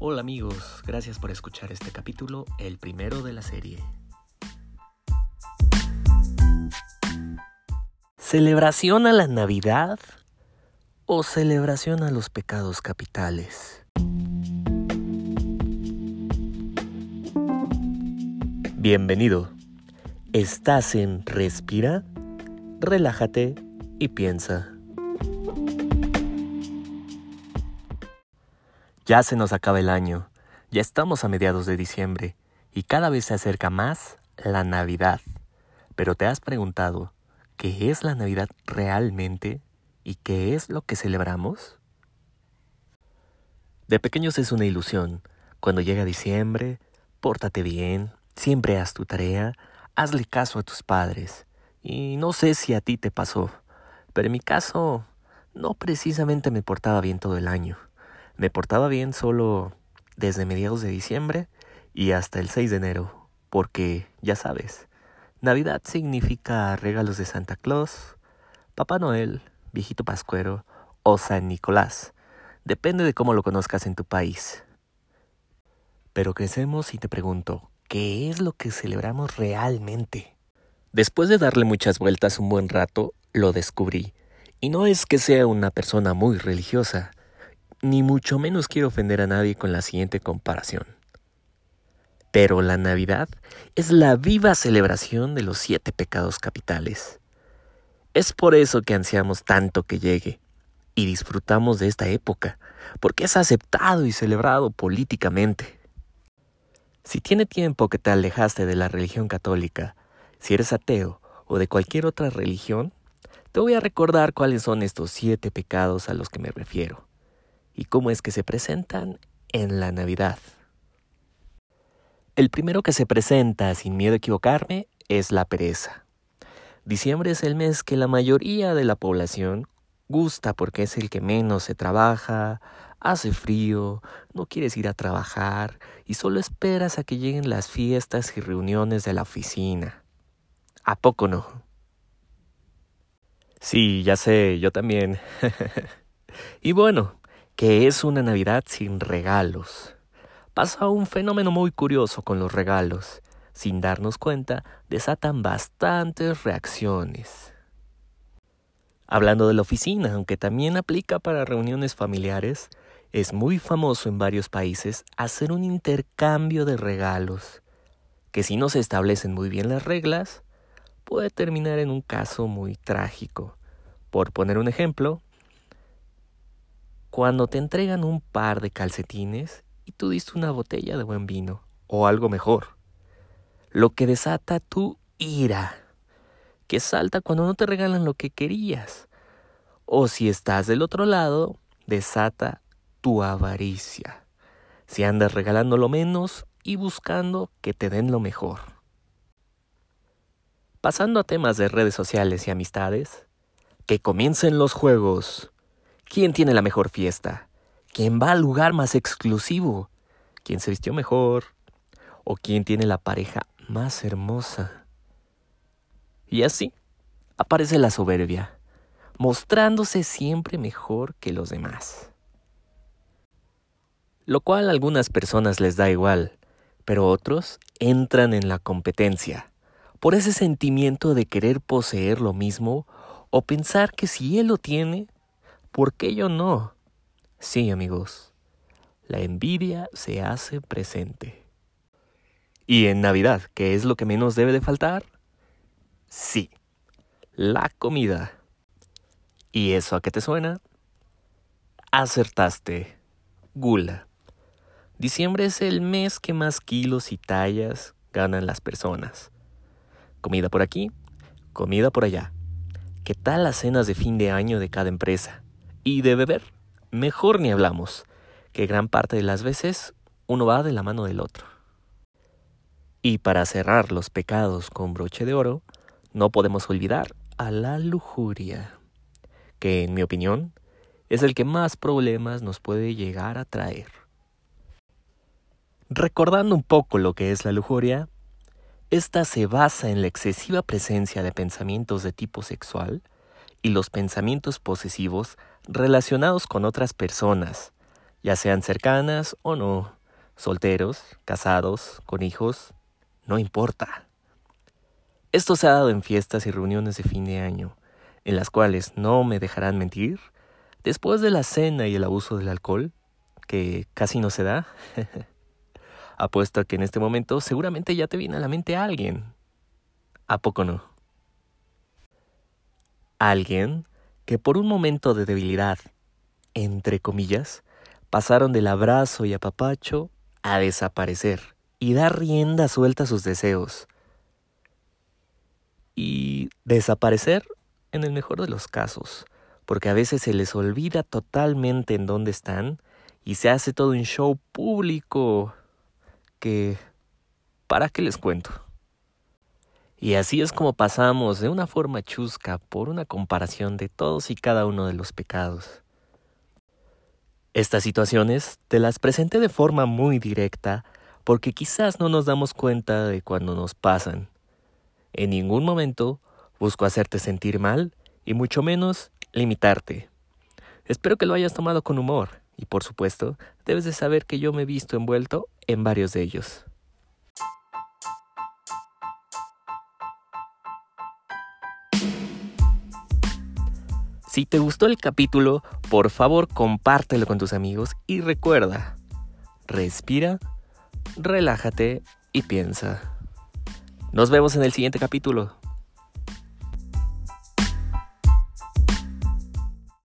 Hola amigos, gracias por escuchar este capítulo, el primero de la serie. ¿Celebración a la Navidad o celebración a los pecados capitales? Bienvenido. Estás en Respira, relájate y piensa. Ya se nos acaba el año, ya estamos a mediados de diciembre y cada vez se acerca más la Navidad. Pero ¿te has preguntado qué es la Navidad realmente y qué es lo que celebramos? De pequeños es una ilusión. Cuando llega diciembre, pórtate bien, siempre haz tu tarea, hazle caso a tus padres. Y no sé si a ti te pasó, pero en mi caso no precisamente me portaba bien todo el año. Me portaba bien solo desde mediados de diciembre y hasta el 6 de enero, porque, ya sabes, Navidad significa regalos de Santa Claus, Papá Noel, Viejito Pascuero o San Nicolás. Depende de cómo lo conozcas en tu país. Pero crecemos y te pregunto, ¿qué es lo que celebramos realmente? Después de darle muchas vueltas un buen rato, lo descubrí. Y no es que sea una persona muy religiosa, ni mucho menos quiero ofender a nadie con la siguiente comparación. Pero la Navidad es la viva celebración de los siete pecados capitales. Es por eso que ansiamos tanto que llegue y disfrutamos de esta época, porque es aceptado y celebrado políticamente. Si tiene tiempo que te alejaste de la religión católica, si eres ateo o de cualquier otra religión, te voy a recordar cuáles son estos siete pecados a los que me refiero y cómo es que se presentan en la Navidad. El primero que se presenta, sin miedo a equivocarme, es la pereza. Diciembre es el mes que la mayoría de la población gusta porque es el que menos se trabaja, hace frío, no quieres ir a trabajar y solo esperas a que lleguen las fiestas y reuniones de la oficina. ¿A poco no? Sí, ya sé, yo también. y bueno, que es una Navidad sin regalos. Pasa un fenómeno muy curioso con los regalos. Sin darnos cuenta, desatan bastantes reacciones. Hablando de la oficina, aunque también aplica para reuniones familiares, es muy famoso en varios países hacer un intercambio de regalos, que si no se establecen muy bien las reglas, puede terminar en un caso muy trágico. Por poner un ejemplo, cuando te entregan un par de calcetines y tú diste una botella de buen vino o algo mejor. Lo que desata tu ira, que salta cuando no te regalan lo que querías. O si estás del otro lado, desata tu avaricia. Si andas regalando lo menos y buscando que te den lo mejor. Pasando a temas de redes sociales y amistades, que comiencen los juegos. ¿Quién tiene la mejor fiesta? ¿Quién va al lugar más exclusivo? ¿Quién se vistió mejor? ¿O quién tiene la pareja más hermosa? Y así aparece la soberbia, mostrándose siempre mejor que los demás. Lo cual a algunas personas les da igual, pero otros entran en la competencia, por ese sentimiento de querer poseer lo mismo o pensar que si él lo tiene, ¿Por qué yo no? Sí, amigos, la envidia se hace presente. ¿Y en Navidad, qué es lo que menos debe de faltar? Sí, la comida. ¿Y eso a qué te suena? Acertaste. Gula. Diciembre es el mes que más kilos y tallas ganan las personas. Comida por aquí, comida por allá. ¿Qué tal las cenas de fin de año de cada empresa? Y de beber, mejor ni hablamos, que gran parte de las veces uno va de la mano del otro. Y para cerrar los pecados con broche de oro, no podemos olvidar a la lujuria, que en mi opinión es el que más problemas nos puede llegar a traer. Recordando un poco lo que es la lujuria, esta se basa en la excesiva presencia de pensamientos de tipo sexual y los pensamientos posesivos relacionados con otras personas, ya sean cercanas o no, solteros, casados, con hijos, no importa. Esto se ha dado en fiestas y reuniones de fin de año, en las cuales no me dejarán mentir, después de la cena y el abuso del alcohol, que casi no se da, apuesto a que en este momento seguramente ya te viene a la mente alguien. ¿A poco no? Alguien que por un momento de debilidad, entre comillas, pasaron del abrazo y apapacho a desaparecer y dar rienda suelta a sus deseos. Y desaparecer en el mejor de los casos, porque a veces se les olvida totalmente en dónde están y se hace todo un show público que... ¿Para qué les cuento? Y así es como pasamos de una forma chusca por una comparación de todos y cada uno de los pecados. Estas situaciones te las presenté de forma muy directa porque quizás no nos damos cuenta de cuando nos pasan. En ningún momento busco hacerte sentir mal y mucho menos limitarte. Espero que lo hayas tomado con humor y por supuesto debes de saber que yo me he visto envuelto en varios de ellos. Si te gustó el capítulo, por favor compártelo con tus amigos y recuerda, respira, relájate y piensa. Nos vemos en el siguiente capítulo.